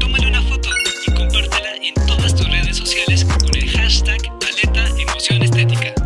tómale una foto y compártela en todas tus redes sociales con el hashtag paleta emoción estética.